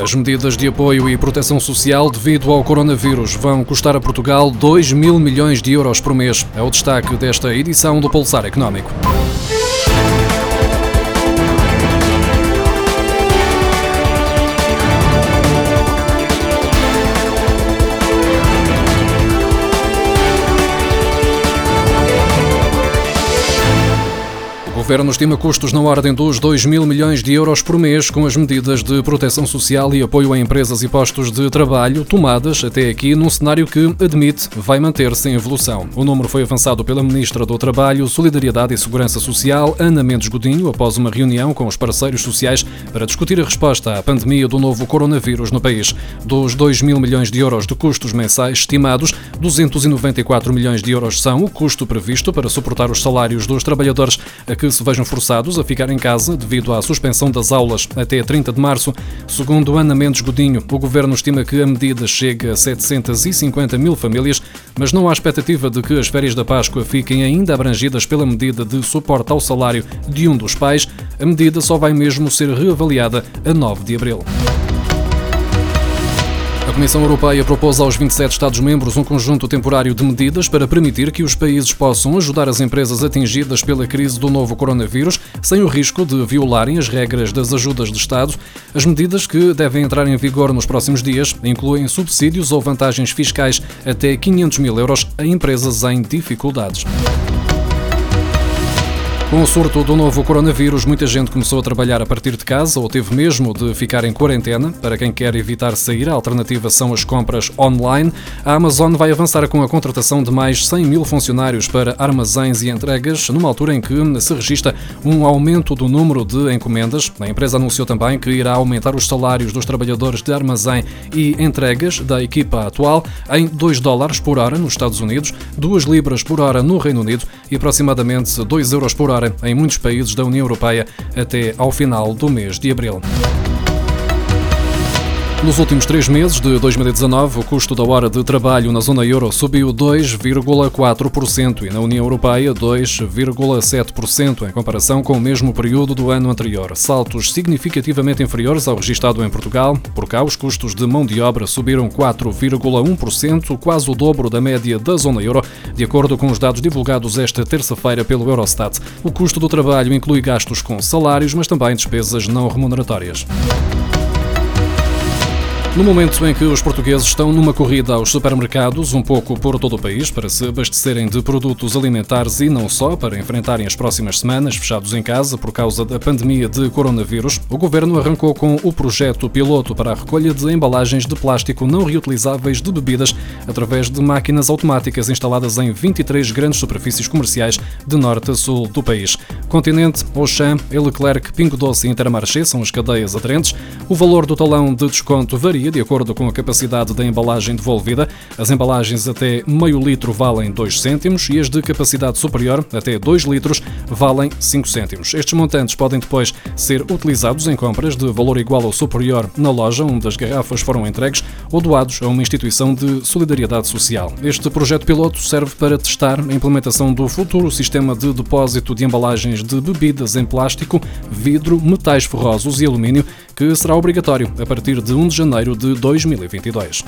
As medidas de apoio e proteção social devido ao coronavírus vão custar a Portugal 2 mil milhões de euros por mês. É o destaque desta edição do Pulsar Económico. Governo estima custos na ordem dos 2 mil milhões de euros por mês com as medidas de proteção social e apoio a empresas e postos de trabalho tomadas até aqui num cenário que, admite, vai manter-se em evolução. O número foi avançado pela Ministra do Trabalho, Solidariedade e Segurança Social, Ana Mendes Godinho, após uma reunião com os parceiros sociais para discutir a resposta à pandemia do novo coronavírus no país. Dos 2 mil milhões de euros de custos mensais estimados, 294 milhões de euros são o custo previsto para suportar os salários dos trabalhadores a que se vejam forçados a ficar em casa devido à suspensão das aulas até 30 de março. Segundo Ana Mendes Godinho, o governo estima que a medida chegue a 750 mil famílias, mas não há expectativa de que as férias da Páscoa fiquem ainda abrangidas pela medida de suporte ao salário de um dos pais. A medida só vai mesmo ser reavaliada a 9 de abril. A Comissão Europeia propôs aos 27 Estados-membros um conjunto temporário de medidas para permitir que os países possam ajudar as empresas atingidas pela crise do novo coronavírus sem o risco de violarem as regras das ajudas de Estado. As medidas que devem entrar em vigor nos próximos dias incluem subsídios ou vantagens fiscais até 500 mil euros a empresas em dificuldades. Com o surto do novo coronavírus, muita gente começou a trabalhar a partir de casa ou teve mesmo de ficar em quarentena. Para quem quer evitar sair, a alternativa são as compras online. A Amazon vai avançar com a contratação de mais 100 mil funcionários para armazéns e entregas, numa altura em que se registra um aumento do número de encomendas. A empresa anunciou também que irá aumentar os salários dos trabalhadores de armazém e entregas da equipa atual em 2 dólares por hora nos Estados Unidos, 2 libras por hora no Reino Unido e aproximadamente 2 euros por hora em muitos países da União Europeia até ao final do mês de abril. Nos últimos três meses de 2019, o custo da hora de trabalho na zona euro subiu 2,4% e na União Europeia 2,7% em comparação com o mesmo período do ano anterior. Saltos significativamente inferiores ao registado em Portugal. Por cá, os custos de mão de obra subiram 4,1%, quase o dobro da média da zona euro, de acordo com os dados divulgados esta terça-feira pelo Eurostat. O custo do trabalho inclui gastos com salários, mas também despesas não remuneratórias. No momento em que os portugueses estão numa corrida aos supermercados, um pouco por todo o país, para se abastecerem de produtos alimentares e não só, para enfrentarem as próximas semanas fechados em casa por causa da pandemia de coronavírus, o governo arrancou com o projeto piloto para a recolha de embalagens de plástico não reutilizáveis de bebidas através de máquinas automáticas instaladas em 23 grandes superfícies comerciais de norte a sul do país. Continente, Auchan, Leclerc, Pingo Doce e Intermarché são as cadeias aderentes. O valor do talão de desconto varia de acordo com a capacidade da embalagem devolvida. As embalagens até meio litro valem 2 cêntimos e as de capacidade superior, até 2 litros, valem 5 cêntimos. Estes montantes podem depois ser utilizados em compras de valor igual ou superior na loja onde as garrafas foram entregues ou doados a uma instituição de solidariedade social. Este projeto piloto serve para testar a implementação do futuro sistema de depósito de embalagens de bebidas em plástico, vidro, metais ferrosos e alumínio, que será obrigatório a partir de 1 de janeiro de 2022.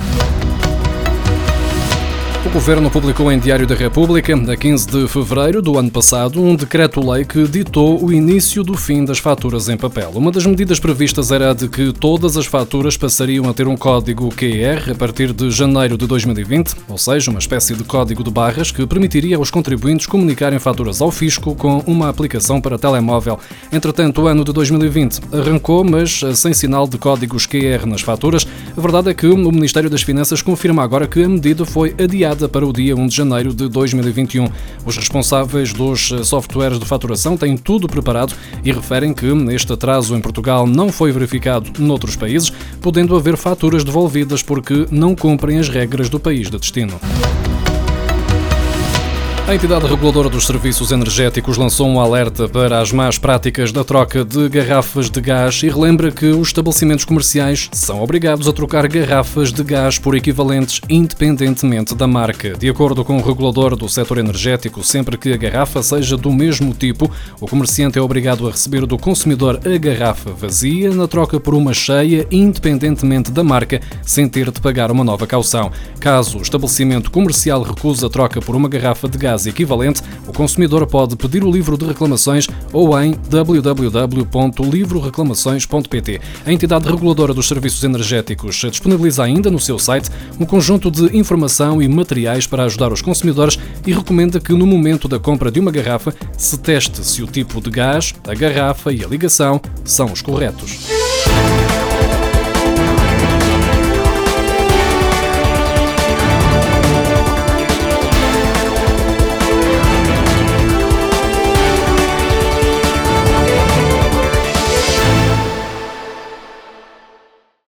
O Governo publicou em Diário da República, a 15 de fevereiro do ano passado, um decreto-lei que ditou o início do fim das faturas em papel. Uma das medidas previstas era a de que todas as faturas passariam a ter um código QR a partir de janeiro de 2020, ou seja, uma espécie de código de barras que permitiria aos contribuintes comunicarem faturas ao fisco com uma aplicação para telemóvel. Entretanto, o ano de 2020 arrancou, mas sem sinal de códigos QR nas faturas. A verdade é que o Ministério das Finanças confirma agora que a medida foi adiada adiada para o dia 1 de janeiro de 2021. Os responsáveis dos eh, softwares de faturação têm tudo preparado e referem que este atraso em Portugal não foi verificado noutros países, podendo haver faturas devolvidas porque não cumprem as regras do país de destino. A entidade reguladora dos serviços energéticos lançou um alerta para as más práticas da troca de garrafas de gás e relembra que os estabelecimentos comerciais são obrigados a trocar garrafas de gás por equivalentes independentemente da marca. De acordo com o regulador do setor energético, sempre que a garrafa seja do mesmo tipo, o comerciante é obrigado a receber do consumidor a garrafa vazia na troca por uma cheia, independentemente da marca, sem ter de pagar uma nova caução. Caso o estabelecimento comercial recuse a troca por uma garrafa de gás equivalente, o consumidor pode pedir o livro de reclamações ou em www.livroreclamações.pt. A entidade reguladora dos serviços energéticos disponibiliza ainda no seu site um conjunto de informação e materiais para ajudar os consumidores e recomenda que no momento da compra de uma garrafa se teste se o tipo de gás, a garrafa e a ligação são os corretos.